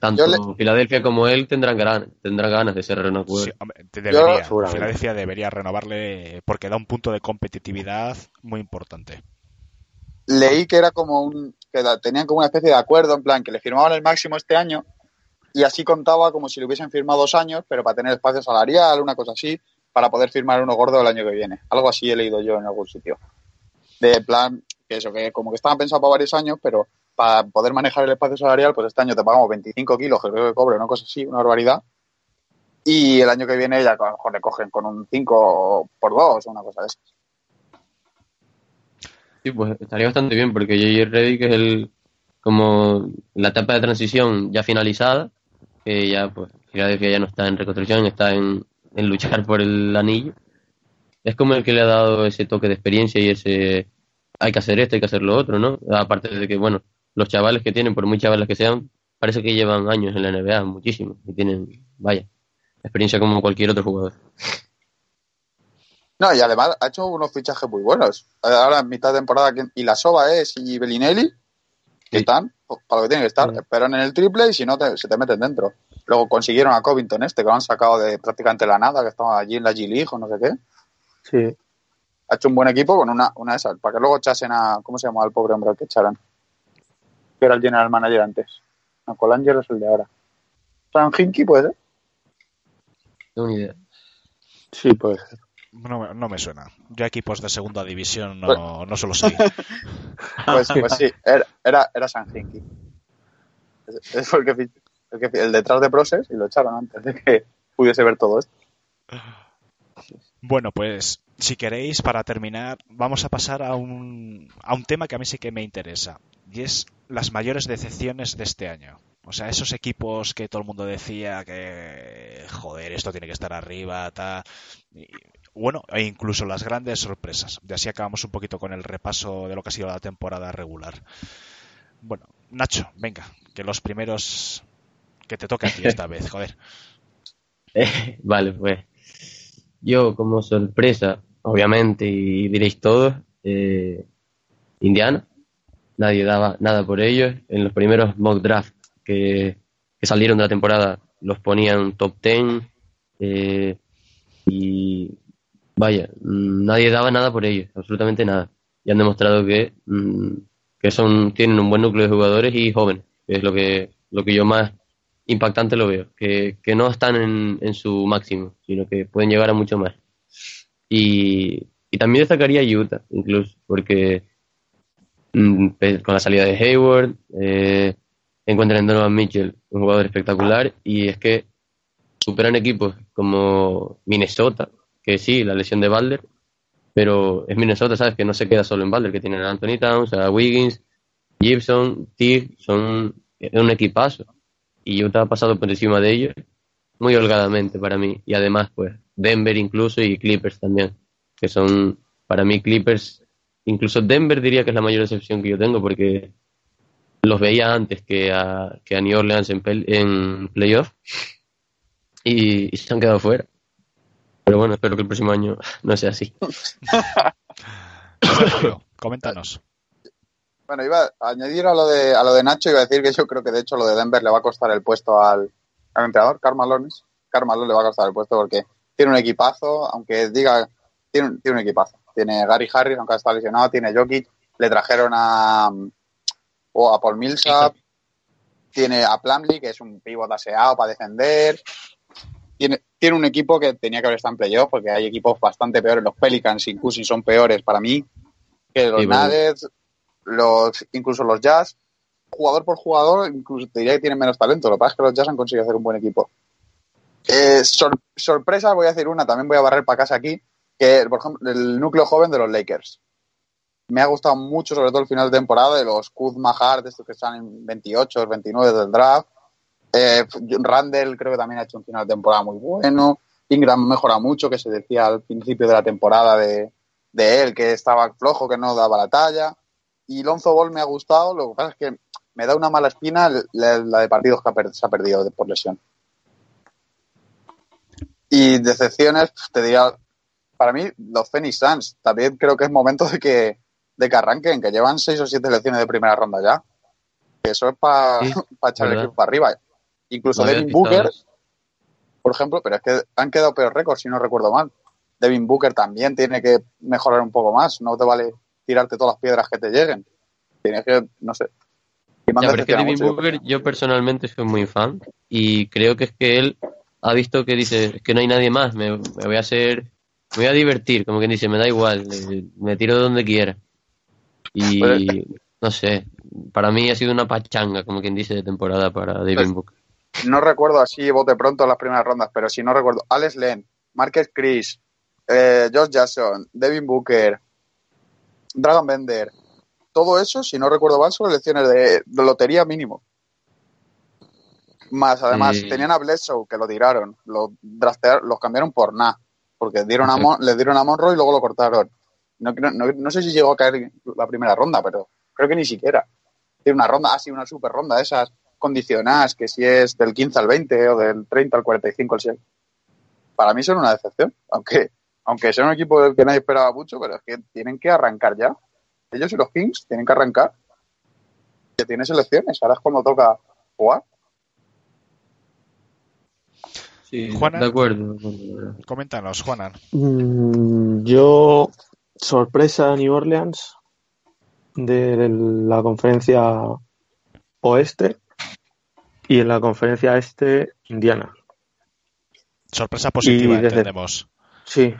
Tanto Filadelfia como él tendrán, ganas, tendrán ganas de ser renovados. debería, Filadelfia debería renovarle porque da un punto de competitividad muy importante. Leí que era como un que tenían como una especie de acuerdo en plan que le firmaban el máximo este año y así contaba como si le hubiesen firmado dos años, pero para tener espacio salarial, una cosa así, para poder firmar uno gordo el año que viene. Algo así he leído yo en algún sitio. De plan, que eso, que como que estaban pensados para varios años, pero para poder manejar el espacio salarial, pues este año te pagamos 25 kilos, creo que cobre, una cosa así, una barbaridad. Y el año que viene ya a lo mejor le cogen con un 5 por 2 o una cosa de esas. Sí, pues estaría bastante bien, porque J.J. Reddick es el, como la etapa de transición ya finalizada, que ya, pues, Filadelfia ya no está en reconstrucción, está en, en luchar por el anillo. Es como el que le ha dado ese toque de experiencia y ese hay que hacer esto, hay que hacer lo otro, ¿no? Aparte de que, bueno, los chavales que tienen, por muy chavales que sean, parece que llevan años en la NBA, muchísimo, y tienen, vaya, experiencia como cualquier otro jugador. No, y además ha hecho unos fichajes muy buenos. Ahora en mitad de temporada, y la Soba es y Bellinelli, que están para lo que tienen que estar. Esperan en el triple y si no, se te meten dentro. Luego consiguieron a Covington este, que lo han sacado de prácticamente la nada, que estaba allí en la G-League o no sé qué. Sí ha hecho un buen equipo con una, una de esas, para que luego echasen a, ¿cómo se llama el pobre hombre al que echaran? Que era el general manager antes. No, Colangelo es el de ahora. ¿San Hinky puede ser? No, ni idea. Sí, puede ser. No, no, me suena. Yo equipos de segunda división no, pues, no solo sé. pues, pues, sí, era, era, era San Hinky. Es el, que, el, que, el detrás de Process y lo echaron antes de que pudiese ver todo esto. Bueno, pues si queréis, para terminar, vamos a pasar a un, a un tema que a mí sí que me interesa. Y es las mayores decepciones de este año. O sea, esos equipos que todo el mundo decía que, joder, esto tiene que estar arriba, ta, bueno, e incluso las grandes sorpresas. Y así acabamos un poquito con el repaso de lo que ha sido la temporada regular. Bueno, Nacho, venga, que los primeros que te toca a ti esta vez, joder. vale, pues yo como sorpresa, obviamente, y diréis todos, eh, Indiana. Nadie daba nada por ellos. En los primeros mock draft que, salieron de la temporada los ponían top 10 eh, y vaya, nadie daba nada por ellos, absolutamente nada. Y han demostrado que, mm, que son tienen un buen núcleo de jugadores y jóvenes, que es lo que, lo que yo más impactante lo veo, que, que no están en, en su máximo, sino que pueden llegar a mucho más. Y, y también destacaría Utah, incluso, porque mm, con la salida de Hayward, eh, encuentran en Donovan Mitchell un jugador espectacular y es que superan equipos como Minnesota, que sí, la lesión de Balder, pero es Minnesota, ¿sabes? Que no se queda solo en Balder, que tienen a Anthony Towns, a Wiggins, Gibson, Tig, son un equipazo. Y Utah ha pasado por encima de ellos muy holgadamente para mí. Y además, pues, Denver incluso y Clippers también, que son para mí Clippers, incluso Denver diría que es la mayor decepción que yo tengo porque los veía antes que a, que a New Orleans en, en playoff y, se han quedado fuera. Pero bueno, espero que el próximo año no sea así. coméntanos. Bueno, iba a añadir a lo de a lo de Nacho, iba a decir que yo creo que de hecho lo de Denver le va a costar el puesto al, al entrenador, Carmalones. Carmalón le va a costar el puesto porque tiene un equipazo, aunque diga, tiene, tiene un equipazo. Tiene Gary Harris, aunque está lesionado, tiene Jokic, le trajeron a, o a Paul Millsap, tiene a Plumlee, que es un pivot aseado para defender, tiene, tiene un equipo que tenía que haber estado en playoff, porque hay equipos bastante peores, los Pelicans incluso son peores para mí, que los Nuggets, los, incluso los Jazz, jugador por jugador, incluso te diría que tienen menos talento, lo que pasa es que los Jazz han conseguido hacer un buen equipo. Eh, sorpresa, voy a decir una, también voy a barrer para casa aquí, que por ejemplo el núcleo joven de los Lakers me ha gustado mucho, sobre todo el final de temporada, de los Kuzma Hart, estos que están en 28, 29 del draft. Eh, Randall creo que también ha hecho un final de temporada muy bueno. Ingram mejora mucho, que se decía al principio de la temporada de, él, que estaba flojo, que no daba la talla. Y Lonzo Ball me ha gustado, lo que pasa es que me da una mala espina la, de partidos que se ha perdido por lesión. Y decepciones, te diría, para mí, los Phoenix Suns. También creo que es momento de que, de que arranquen, que llevan seis o siete elecciones de primera ronda ya. Eso es para echar el equipo para arriba. Incluso Devin Booker, por ejemplo, pero es que han quedado peor récords, si no recuerdo mal. Devin Booker también tiene que mejorar un poco más. No te vale tirarte todas las piedras que te lleguen. Tienes que, no sé. pero es que Devin Booker, yo personalmente soy muy fan y creo que es que él ha visto que dice que no hay nadie más, me, me voy a hacer, voy a divertir, como quien dice, me da igual, me tiro de donde quiera. Y pues, no sé, para mí ha sido una pachanga, como quien dice, de temporada para David pues, Booker. No recuerdo así, bote pronto las primeras rondas, pero si no recuerdo, Alex Len, Marcus Chris, eh, Josh Jackson, Devin Booker, Dragon Bender, todo eso, si no recuerdo mal, son elecciones de, lotería mínimo. Más, además, tenían a Bledsoe, que lo tiraron, lo los cambiaron por nada, porque dieron a le dieron a Monroe y luego lo cortaron. No, no, sé si llegó a caer la primera ronda, pero creo que ni siquiera. Tiene una ronda, así una super ronda de esas condicionadas, que si es del 15 al 20 o del 30 al 45 al 100. Para mí son una decepción, aunque, aunque sea un equipo del que nadie esperaba mucho, pero es que tienen que arrancar ya. Ellos y los Kings tienen que arrancar. Que tienen selecciones, ahora es cuando toca jugar. Sí, de acuerdo. Coméntanos, Juanan. Mm, yo sorpresa New Orleans de la conferencia oeste y en la conferencia este Indiana. Sorpresa positiva, entendemos. Sí,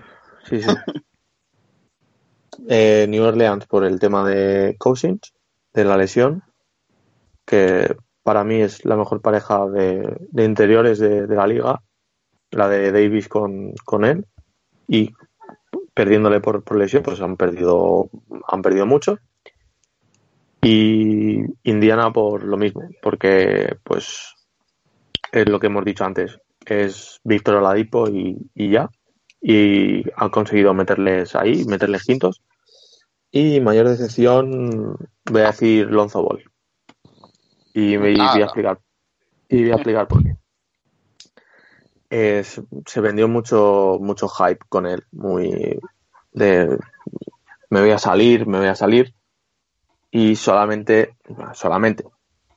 sí, sí. Eh, New Orleans por el tema de Cousins, de la lesión, que para mí es la mejor pareja de, interiores de, la liga, la de Davis con, con él, y perdiéndole por, lesión, pues han perdido, han perdido mucho. Y Indiana por lo mismo, porque pues es lo que hemos dicho antes, es Víctor Oladipo y, y ya. Y han conseguido meterles ahí, meterles quintos. Y mayor decepción, voy a decir Lonzo Ball. Y me voy a explicar. Y voy a explicar por qué. Se vendió mucho, mucho hype con él, muy de me voy a salir, me voy a salir. Y solamente, solamente,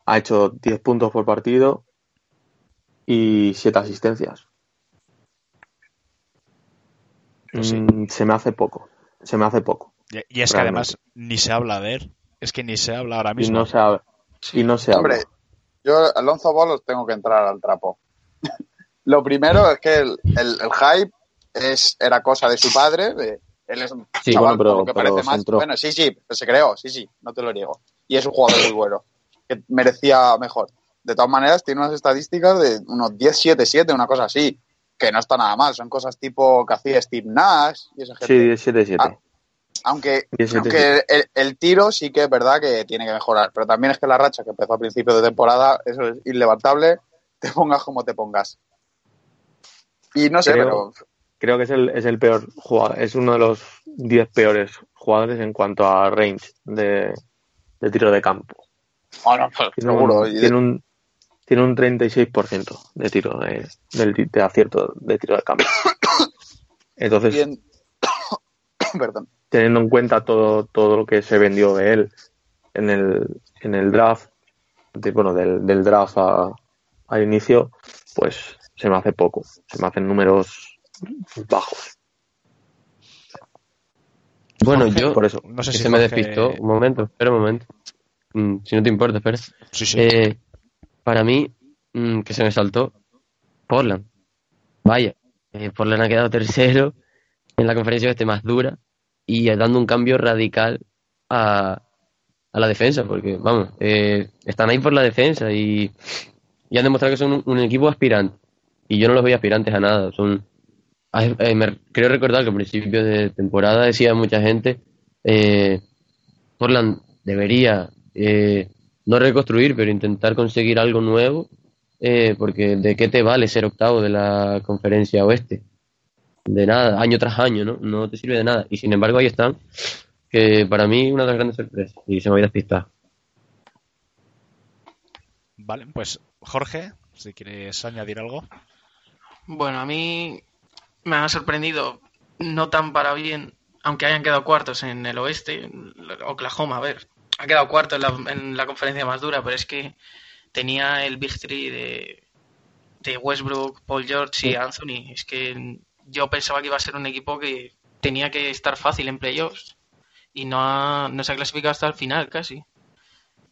ha hecho 10 puntos por partido y 7 asistencias. Mm, se me hace poco, se me hace poco. Y, es que además ni se habla de él, es que ni se habla ahora mismo. Y no se habla. Y no se Hombre, yo Alonso Bolos tengo que entrar al trapo. Lo primero es que el, el, hype es, era cosa de su padre, de, él es un sí, bueno, pero, que parece más. Bueno, sí, sí, se creó, sí, sí, no te lo niego. Y es un jugador muy bueno, que merecía mejor. De todas maneras, tiene unas estadísticas de unos 10-7-7, una cosa así, que no está nada mal. Son cosas tipo que hacía Steve Nash y esa gente. Sí, 10-7-7. Ah, aunque, aunque el, tiro sí que es verdad que tiene que mejorar, pero también es que la racha que empezó a principio de temporada, eso es inlevantable, te pongas como te pongas. Y no sé, pero creo que es el, es el peor jugador, es uno de los 10 peores jugadores en cuanto a range de, tiro de campo. Bueno, pues, tiene seguro. Un, tiene, un, tiene un 36% de tiro de, de, acierto de tiro de campo. Entonces, Perdón. teniendo en cuenta todo, todo lo que se vendió de él en el, en el draft, bueno, del, del draft al inicio, pues se me hace poco. Se me hacen números bajos. Bueno, yo, por eso, no sé si se me despistó. Un momento, espera un momento. Mm, si no te importa, espera. Eh, para mí, mm, que se me saltó, Portland. Vaya, eh, Portland ha quedado tercero en la conferencia este más dura y dando un cambio radical a, a la defensa, porque, vamos, eh, están ahí por la defensa y, y han demostrado que son un, un, equipo aspirante. Y yo no los veo aspirantes a nada, son eh, creo recordar que al principio de temporada decía mucha gente, eh, Portland debería eh, no reconstruir, pero intentar conseguir algo nuevo, eh, porque ¿de qué te vale ser octavo de la conferencia oeste? De nada, año tras año, ¿no? No te sirve de nada. Y sin embargo ahí están, que para mí una de las grandes sorpresas, y se me había despistado. Vale, pues Jorge, si quieres añadir algo. Bueno, a mí me ha sorprendido no tan para bien, aunque hayan quedado cuartos en el oeste, Oklahoma, a ver, ha quedado cuarto en la, conferencia más dura, pero es que tenía el Big Three de, de Westbrook, Paul George y Anthony. Es que yo pensaba que iba a ser un equipo que tenía que estar fácil en playoffs y no, no se ha clasificado hasta el final casi.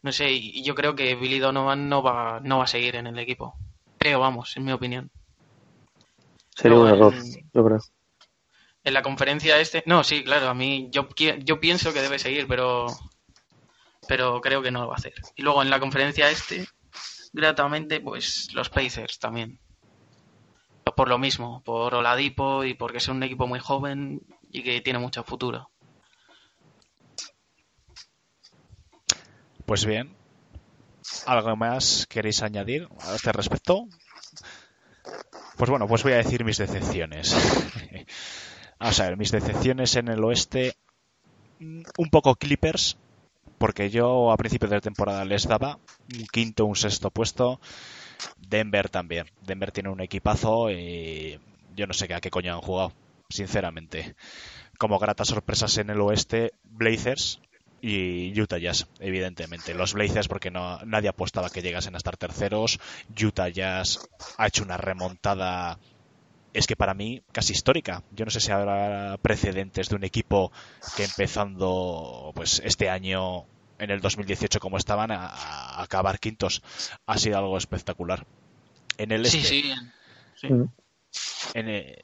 No sé, y yo creo que Billy Donovan no va, no va a seguir en el equipo. Creo, vamos, en mi opinión. Sería un error, yo creo. En la conferencia este, no, sí, claro, a mí yo, yo pienso que debe seguir, pero pero creo que no lo va a hacer. Y luego en la conferencia este, gratamente, pues los Pacers también. Por lo mismo, por Oladipo y porque es un equipo muy joven y que tiene mucho futuro. Pues bien, ¿algo más queréis añadir a este respecto? Pues bueno, pues voy a decir mis decepciones. Vamos a ver, mis decepciones en el oeste, mm, un poco Clippers, porque yo a principios de temporada les daba un quinto, un sexto puesto. Denver también. Denver tiene un equipazo y yo no sé a qué coño han jugado, sinceramente. Como gratas sorpresas en el oeste, Blazers, y Utah Jazz, evidentemente. Los Blazers porque no, nadie apostaba que llegasen a estar terceros. Utah Jazz ha hecho una remontada, es que para mí casi histórica. Yo no sé si habrá precedentes de un equipo que empezando pues este año en el 2018 como estaban a, acabar quintos ha sido algo espectacular. En el este, sí, sí. Mm.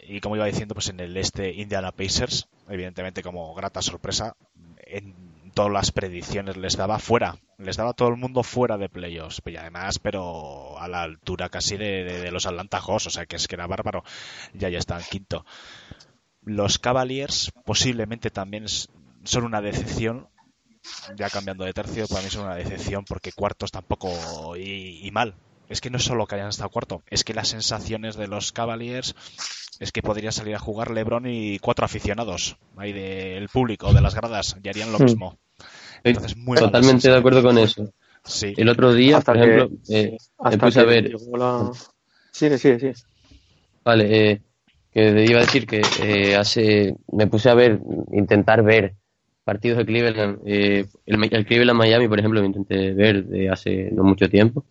y como iba diciendo, pues en el este Indiana Pacers, evidentemente como grata sorpresa, en todas las predicciones les daba fuera, les daba todo el mundo fuera de playoffs, y además, pero a la altura casi de, los Atlanta Hawks, o sea que es que era bárbaro, ya ya están quinto. Los Cavaliers posiblemente también son una decepción ya cambiando de tercio, para mí es una decepción porque cuartos tampoco y, mal. Es que no es solo que hayan estado cuarto, es que las sensaciones de los Cavaliers es que podría salir a jugar LeBron y cuatro aficionados ahí del público, de las gradas, y harían lo hmm. mismo. Entonces, muy Totalmente de acuerdo con eso. Sí. El otro día, por ejemplo, eh, me puse a ver. Sí, sí, sí. Vale, eh, que iba a decir que eh, hace me puse a ver, intentar ver partidos de Cleveland. Eh, el, el, Cleveland Miami, por ejemplo, lo intenté ver de hace no mucho tiempo.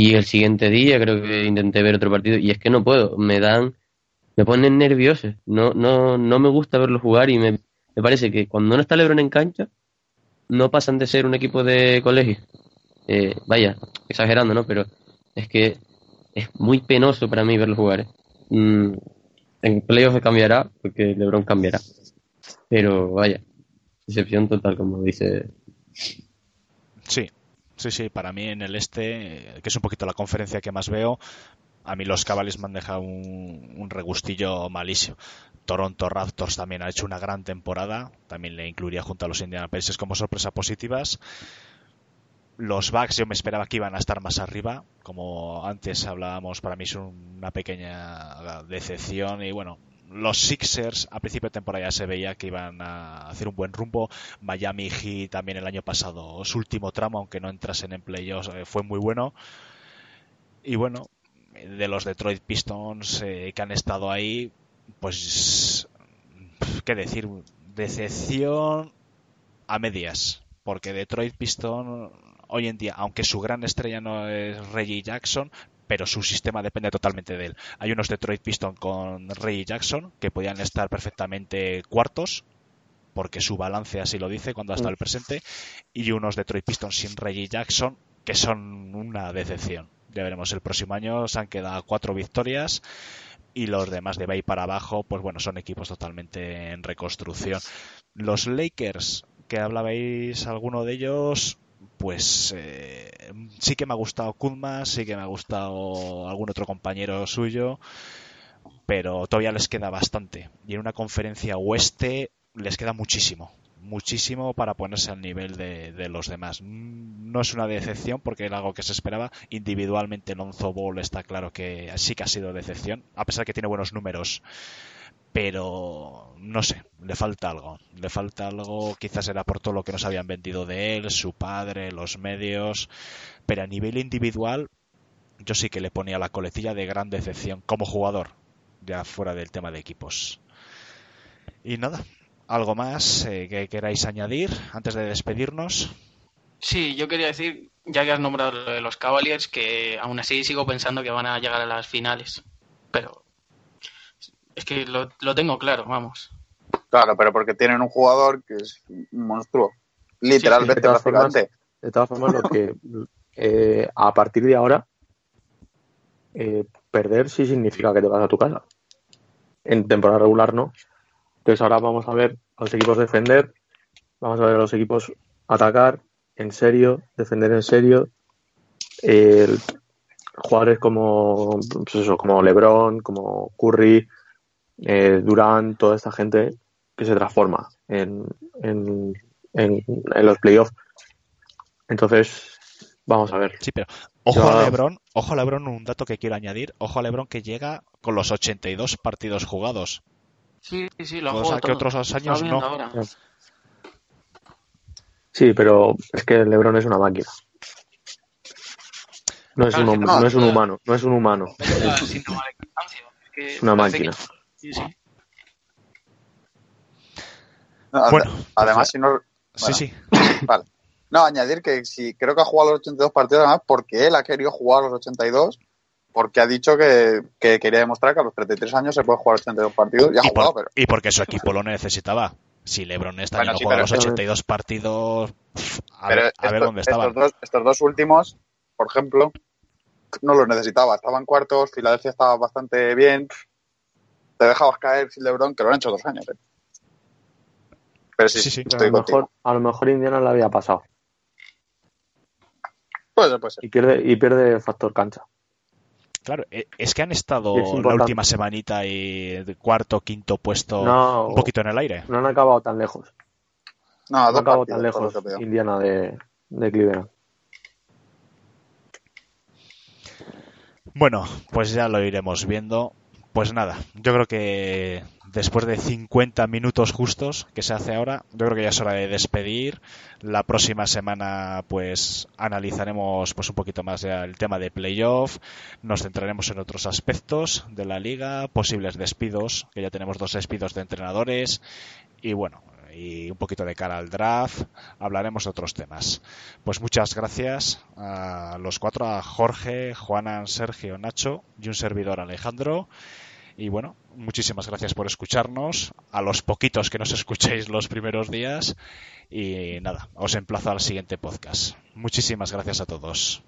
Y el siguiente día creo que intenté ver otro partido y es que no puedo, me dan, me ponen nerviosos. No, no, no me gusta verlo jugar y me, me parece que cuando no está LeBron en cancha, no pasan de ser un equipo de colegio. Eh, vaya, exagerando, ¿no? Pero es que es muy penoso para mí verlo jugar. ¿eh? Mm, en playoffs cambiará, porque LeBron cambiará. Pero vaya, excepción total, como dice. Sí, sí, sí. Para mí en el este, que es un poquito la conferencia que más veo, a mí los Cavaliers me han dejado un, un, regustillo malísimo. Toronto Raptors también ha hecho una gran temporada, también le incluiría junto a los Indiana Pacers como sorpresa positivas. Los Bucks yo me esperaba que iban a estar más arriba, como antes hablábamos, para mí es una pequeña decepción y bueno, los Sixers a principio de temporada ya se veía que iban a hacer un buen rumbo. Miami Heat también el año pasado, su último tramo, aunque no entrasen en playoffs, eh, fue muy bueno. Y bueno, de los Detroit Pistons eh, que han estado ahí, pues, ¿qué decir? Decepción a medias, porque Detroit Pistons hoy en día, aunque su gran estrella no es Reggie Jackson, pero su sistema depende totalmente de él. Hay unos Detroit Pistons con Reggie Jackson que podían estar perfectamente cuartos, porque su balance así lo dice cuando ha estado el presente, y unos Detroit Pistons sin Reggie Jackson que son una decepción. Ya veremos el próximo año, se han quedado cuatro victorias y los demás de Bay para abajo, pues bueno, son equipos totalmente en reconstrucción. Los Lakers, que hablabais alguno de ellos, pues eh, sí que me ha gustado Kuzma, sí que me ha gustado algún otro compañero suyo, pero todavía les queda bastante. Y en una conferencia oeste les queda muchísimo, muchísimo para ponerse al nivel de, los demás. No es una decepción porque era algo que se esperaba. Individualmente Lonzo Ball está claro que sí que ha sido decepción, a pesar que tiene buenos números pero no sé, le falta algo. Le falta algo, quizás era por todo lo que nos habían vendido de él, su padre, los medios, pero a nivel individual yo sí que le ponía la coletilla de gran decepción como jugador, ya fuera del tema de equipos. Y nada, ¿algo más eh, que queráis añadir antes de despedirnos? Sí, yo quería decir, ya que has nombrado lo de los Cavaliers, que aún así sigo pensando que van a llegar a las finales. Pero es que lo, tengo claro, vamos. Claro, pero porque tienen un jugador que es un monstruo. Literalmente, de, todas formas, de todas formas, lo que eh, a partir de ahora, eh, perder sí significa que te vas a tu casa. En temporada regular no. Entonces ahora vamos a ver a los equipos defender, vamos a ver a los equipos atacar en serio, defender en serio. jugadores como, pues eso, como LeBron, como Curry, eh, Durán, toda esta gente que se transforma en, en, en, los playoffs. Entonces, vamos a ver. Sí, pero ojo a Lebron, ojo a Lebron, un dato que quiero añadir, ojo a Lebron que llega con los 82 partidos jugados. Sí, sí, lo Cosa que otros años no. Sí, pero es que Lebron es una máquina. No es, un, no, es un humano, no es un humano. Es una máquina. Sí, sí. bueno, además, si no. sí, sí. Vale. No, añadir que si creo que ha jugado los 82 partidos, además, porque él ha querido jugar los 82, porque ha dicho que, quería demostrar que a los 33 años se puede jugar 82 partidos y ha jugado, pero... Y porque su equipo lo necesitaba. Si LeBron está bueno, sí, los 82 partidos, a, ver, dónde estaban. Estos dos, estos dos últimos, por ejemplo, no los necesitaba. Estaban cuartos, Filadelfia estaba bastante bien, te dejabas caer sin LeBron, que lo han hecho dos años. ¿eh? Pero sí, sí, a, lo mejor, a lo mejor Indiana le había pasado. Puede ser, puede ser. Y pierde, y pierde el factor cancha. Claro, e, es que han estado la última semanita y cuarto, quinto puesto un poquito en el aire. No han acabado tan lejos. No, no acabo tan lejos Indiana de, de Cleveland. Bueno, pues ya lo iremos viendo. Pues nada, yo creo que después de 50 minutos justos que se hace ahora, yo creo que ya es hora de despedir. La próxima semana pues analizaremos pues un poquito más ya el tema de playoff, nos centraremos en otros aspectos de la liga, posibles despidos, que ya tenemos dos despidos de entrenadores y bueno, y un poquito de cara al draft, hablaremos de otros temas. Pues muchas gracias a los cuatro, a Jorge, Juana, Sergio, Nacho y un servidor Alejandro. Y bueno, muchísimas gracias por escucharnos, a los poquitos que nos escuchéis los primeros días. Y nada, os emplazo al siguiente podcast. Muchísimas gracias a todos.